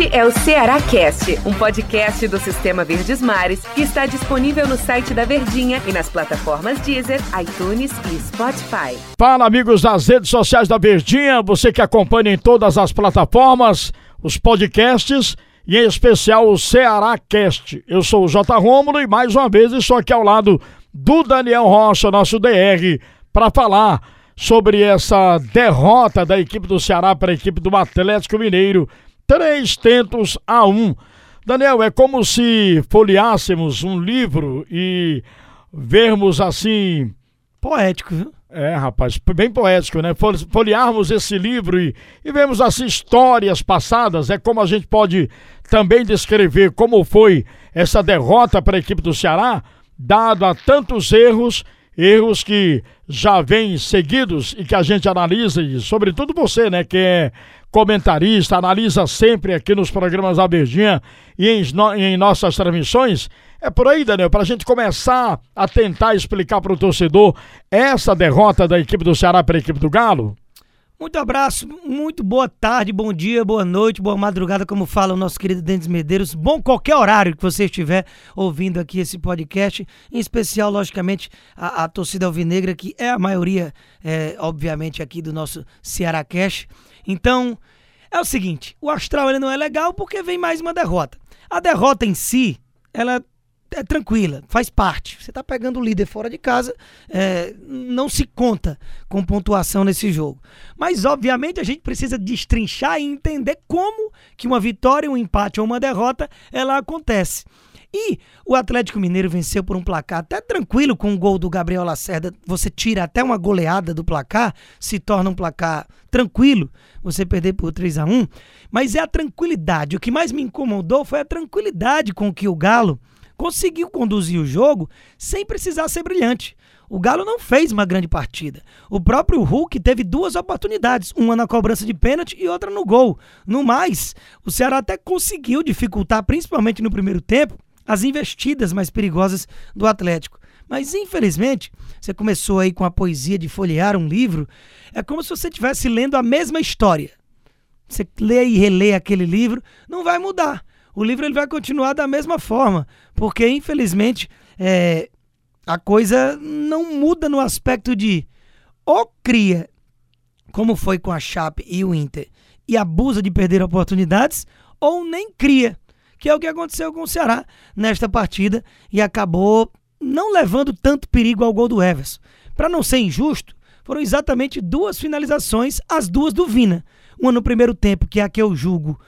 Este é o Ceará Cast, um podcast do Sistema Verdes Mares que está disponível no site da Verdinha e nas plataformas Deezer, iTunes e Spotify. Fala, amigos das redes sociais da Verdinha, você que acompanha em todas as plataformas, os podcasts e em especial o Ceará Cast. Eu sou o J. Rômulo e mais uma vez estou aqui ao lado do Daniel Rocha, nosso DR, para falar sobre essa derrota da equipe do Ceará para a equipe do Atlético Mineiro. Três tentos a um. Daniel, é como se folheássemos um livro e vermos assim. Poético, viu? É, rapaz, bem poético, né? Folhearmos esse livro e, e vemos as histórias passadas. É como a gente pode também descrever como foi essa derrota para a equipe do Ceará, dado a tantos erros erros que já vêm seguidos e que a gente analisa, e sobretudo você, né, que é comentarista, analisa sempre aqui nos programas da Verdinha e em, em nossas transmissões. É por aí, Daniel, para a gente começar a tentar explicar para o torcedor essa derrota da equipe do Ceará para a equipe do Galo? Muito abraço, muito boa tarde, bom dia, boa noite, boa madrugada, como fala o nosso querido Dentes Medeiros. Bom qualquer horário que você estiver ouvindo aqui esse podcast, em especial, logicamente, a, a torcida alvinegra, que é a maioria, é, obviamente, aqui do nosso Ceará Cash. Então, é o seguinte, o Astral ele não é legal porque vem mais uma derrota. A derrota em si, ela é tranquila, faz parte. Você está pegando o líder fora de casa, é, não se conta com pontuação nesse jogo. Mas, obviamente, a gente precisa destrinchar e entender como que uma vitória, um empate ou uma derrota, ela acontece. E o Atlético Mineiro venceu por um placar até tranquilo com o gol do Gabriel Lacerda. Você tira até uma goleada do placar, se torna um placar tranquilo, você perder por 3 a 1 Mas é a tranquilidade. O que mais me incomodou foi a tranquilidade com que o Galo conseguiu conduzir o jogo sem precisar ser brilhante. O Galo não fez uma grande partida. O próprio Hulk teve duas oportunidades, uma na cobrança de pênalti e outra no gol. No mais, o Ceará até conseguiu dificultar, principalmente no primeiro tempo, as investidas mais perigosas do Atlético. Mas infelizmente, você começou aí com a poesia de folhear um livro, é como se você estivesse lendo a mesma história. Você lê e relê aquele livro, não vai mudar o livro ele vai continuar da mesma forma, porque infelizmente é, a coisa não muda no aspecto de ou cria, como foi com a Chape e o Inter, e abusa de perder oportunidades, ou nem cria, que é o que aconteceu com o Ceará nesta partida e acabou não levando tanto perigo ao gol do Everson. Para não ser injusto, foram exatamente duas finalizações, as duas do Vina. Uma no primeiro tempo, que é a que eu julgo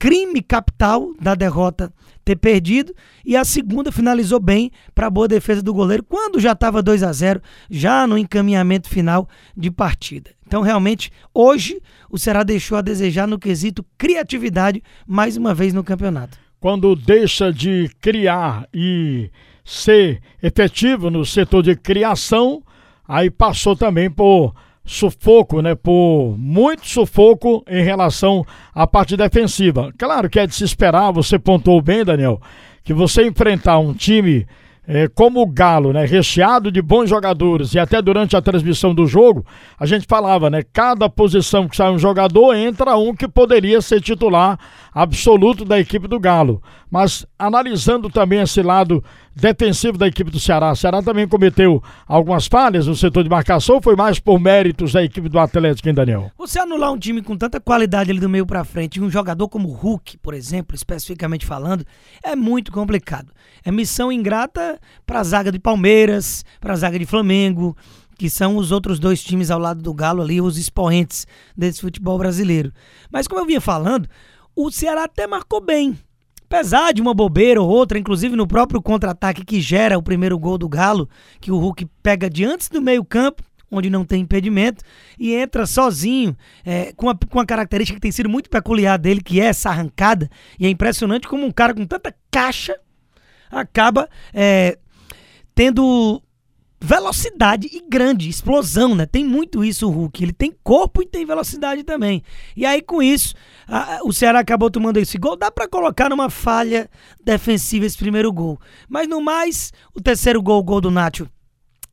crime capital da derrota ter perdido e a segunda finalizou bem para a boa defesa do goleiro quando já estava 2 a 0 já no encaminhamento final de partida. Então realmente hoje o Ceará deixou a desejar no quesito criatividade mais uma vez no campeonato. Quando deixa de criar e ser efetivo no setor de criação, aí passou também por sufoco, né? Por muito sufoco em relação à parte defensiva. Claro que é de se esperar, você pontuou bem, Daniel, que você enfrentar um time é, como o Galo, né, recheado de bons jogadores, e até durante a transmissão do jogo, a gente falava, né, cada posição que sai um jogador, entra um que poderia ser titular absoluto da equipe do Galo. Mas analisando também esse lado defensivo da equipe do Ceará, o Ceará também cometeu algumas falhas no setor de marcação, foi mais por méritos da equipe do Atlético, hein, Daniel? Você anular um time com tanta qualidade ali do meio para frente, e um jogador como o Hulk, por exemplo, especificamente falando, é muito complicado. É missão ingrata para a zaga de Palmeiras, para a zaga de Flamengo, que são os outros dois times ao lado do Galo ali, os expoentes desse futebol brasileiro. Mas como eu vinha falando, o Ceará até marcou bem. Apesar de uma bobeira ou outra, inclusive no próprio contra-ataque que gera o primeiro gol do Galo, que o Hulk pega de antes do meio-campo, onde não tem impedimento, e entra sozinho, é, com, a, com uma característica que tem sido muito peculiar dele, que é essa arrancada. E é impressionante como um cara com tanta caixa acaba é, tendo velocidade e grande, explosão, né? Tem muito isso o Hulk. Ele tem corpo e tem velocidade também. E aí, com isso, a, o Ceará acabou tomando esse gol. Dá para colocar numa falha defensiva esse primeiro gol. Mas no mais, o terceiro gol, o gol do Nacho,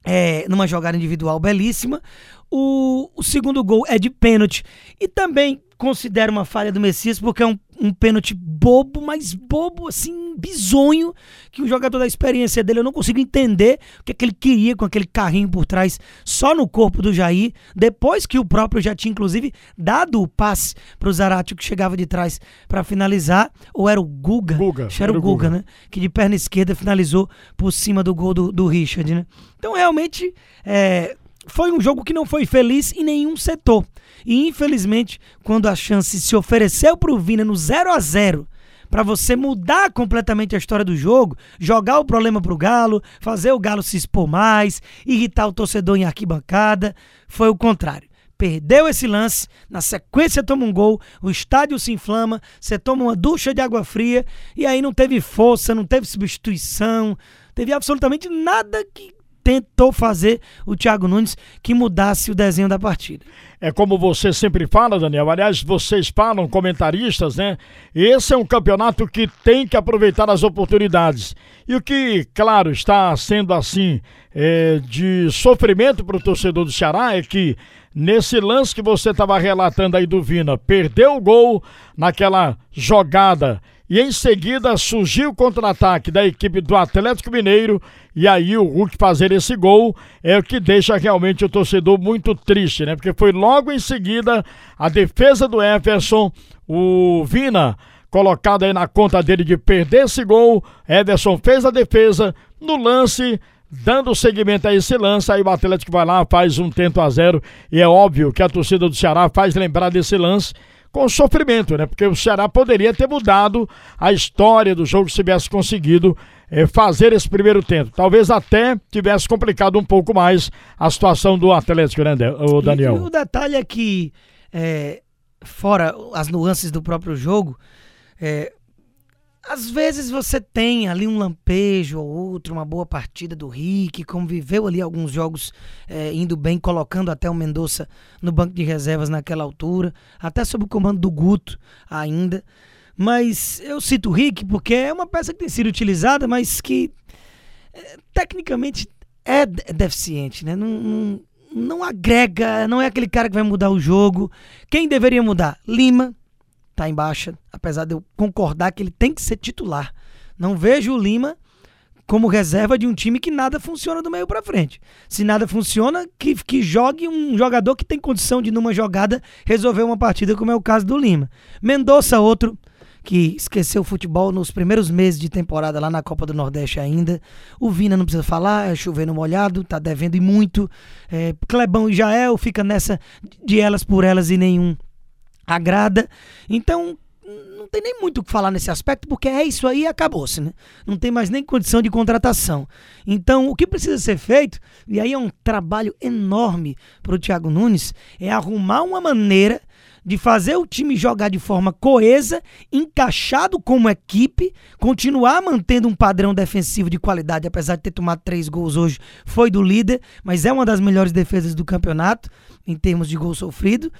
é numa jogada individual belíssima. O, o segundo gol é de pênalti. E também considero uma falha do Messias, porque é um, um pênalti bobo, mas bobo, assim, bizonho, que o jogador da experiência dele, eu não consigo entender o que, é que ele queria com aquele carrinho por trás, só no corpo do Jair, depois que o próprio já tinha, inclusive, dado o passe pro Zarate, que chegava de trás para finalizar, ou era o Guga? Guga. Acho era o Guga, Guga, né? Que de perna esquerda finalizou por cima do gol do, do Richard, né? Então, realmente, é, foi um jogo que não foi feliz em nenhum setor. E infelizmente, quando a chance se ofereceu para o Vina no 0 a 0 para você mudar completamente a história do jogo, jogar o problema pro Galo, fazer o Galo se expor mais, irritar o torcedor em arquibancada, foi o contrário. Perdeu esse lance, na sequência toma um gol, o estádio se inflama, você toma uma ducha de água fria e aí não teve força, não teve substituição, teve absolutamente nada que tentou fazer o Thiago Nunes que mudasse o desenho da partida. É como você sempre fala, Daniel. Aliás, vocês falam, comentaristas, né? Esse é um campeonato que tem que aproveitar as oportunidades. E o que, claro, está sendo assim é, de sofrimento para o torcedor do Ceará é que nesse lance que você estava relatando aí do Vina, perdeu o gol naquela jogada e em seguida surgiu o contra-ataque da equipe do Atlético Mineiro. E aí o Hulk fazer esse gol é o que deixa realmente o torcedor muito triste, né? Porque foi logo em seguida a defesa do Everson, o Vina colocado aí na conta dele de perder esse gol, Everson fez a defesa no lance dando seguimento a esse lance, aí o Atlético vai lá, faz um tento a zero, e é óbvio que a torcida do Ceará faz lembrar desse lance, com sofrimento, né? Porque o Ceará poderia ter mudado a história do jogo se tivesse conseguido é, fazer esse primeiro tempo. Talvez até tivesse complicado um pouco mais a situação do Atlético, né, o Daniel? E, e o detalhe é que, é, fora as nuances do próprio jogo, é, às vezes você tem ali um lampejo ou outro, uma boa partida do Rick, conviveu ali alguns jogos é, indo bem, colocando até o Mendonça no banco de reservas naquela altura, até sob o comando do Guto ainda. Mas eu cito o Rick porque é uma peça que tem sido utilizada, mas que é, tecnicamente é deficiente, né? Não, não, não agrega, não é aquele cara que vai mudar o jogo. Quem deveria mudar? Lima, tá em baixa, apesar de eu concordar que ele tem que ser titular. Não vejo o Lima como reserva de um time que nada funciona do meio para frente. Se nada funciona, que, que jogue um jogador que tem condição de, numa jogada, resolver uma partida, como é o caso do Lima. Mendonça, outro que esqueceu o futebol nos primeiros meses de temporada lá na Copa do Nordeste ainda. O Vina não precisa falar, é chovendo molhado, tá devendo e muito. É, Clebão e Jael fica nessa de elas por elas e nenhum agrada. Então, não tem nem muito o que falar nesse aspecto, porque é isso aí e acabou-se, né? Não tem mais nem condição de contratação. Então, o que precisa ser feito, e aí é um trabalho enorme para o Thiago Nunes, é arrumar uma maneira de fazer o time jogar de forma coesa, encaixado como equipe, continuar mantendo um padrão defensivo de qualidade, apesar de ter tomado três gols hoje, foi do líder, mas é uma das melhores defesas do campeonato em termos de gol sofrido.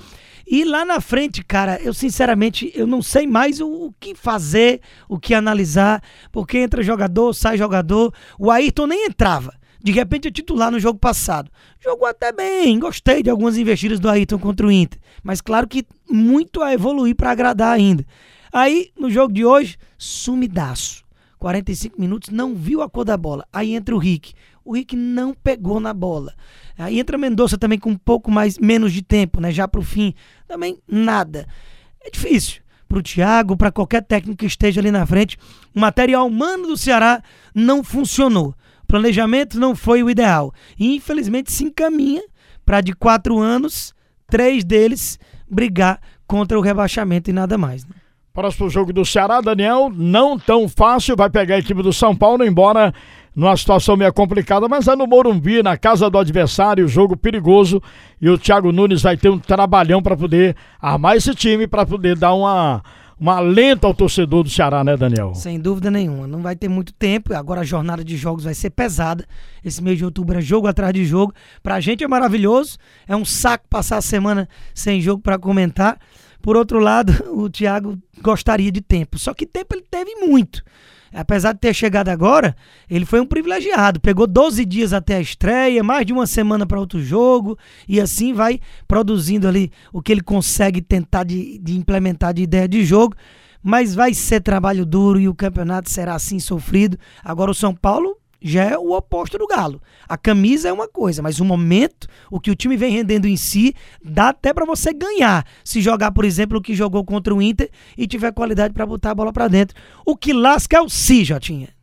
E lá na frente, cara, eu sinceramente eu não sei mais o, o, que fazer, o que analisar, porque entra jogador, sai jogador. O Ayrton nem entrava. De repente é titular no jogo passado. Jogou até bem, gostei de algumas investidas do Ayrton contra o Inter. Mas claro que muito a evoluir para agradar ainda. Aí, no jogo de hoje, sumidaço. 45 minutos, não viu a cor da bola. Aí entra o Rick. O Rick não pegou na bola. Aí entra Mendonça também com um pouco mais menos de tempo, né? Já para o fim, também nada. É difícil para o Thiago, para qualquer técnico que esteja ali na frente. O material humano do Ceará não funcionou. O planejamento não foi o ideal. E infelizmente se encaminha para de quatro anos, três deles brigar contra o rebaixamento e nada mais. Né? Próximo jogo do Ceará, Daniel, não tão fácil, vai pegar a equipe do São Paulo, embora numa situação meio complicada, mas é no Morumbi, na casa do adversário, jogo perigoso. E o Thiago Nunes vai ter um trabalhão para poder armar esse time, para poder dar uma, uma alento ao torcedor do Ceará, né, Daniel? Sem dúvida nenhuma. Não vai ter muito tempo. Agora a jornada de jogos vai ser pesada. Esse mês de outubro é jogo atrás de jogo. Pra gente é maravilhoso. É um saco passar a semana sem jogo para comentar. Por outro lado, o Thiago gostaria de tempo. Só que tempo ele teve muito. apesar de ter chegado agora, ele foi um privilegiado. Pegou 12 dias até a estreia, mais de uma semana para outro jogo, e assim vai produzindo ali o que ele consegue tentar de, de implementar de ideia de jogo. Mas vai ser trabalho duro e o campeonato será assim sofrido. Agora o São Paulo já é o oposto do Galo. A camisa é uma coisa, mas o momento, o que o time vem rendendo em si, dá até para você ganhar. Se jogar, por exemplo, o que jogou contra o Inter e tiver qualidade para botar a bola para dentro. O que lasca é o si, Jotinha.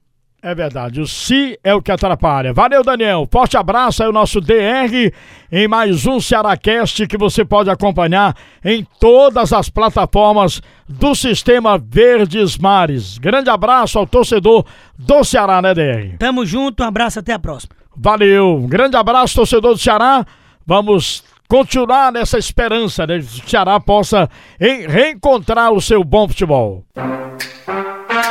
É verdade, o si é o que atrapalha. Valeu, Daniel. Forte abraço aí o nosso DR em mais um Cearacast que você pode acompanhar em todas as plataformas do Sistema Verdes Mares. Grande abraço ao torcedor do Ceará, né, DR? Tamo junto, um abraço, até a próxima. Valeu, grande abraço, torcedor do Ceará. Vamos continuar nessa esperança, né? Que o Ceará possa reencontrar o seu bom futebol.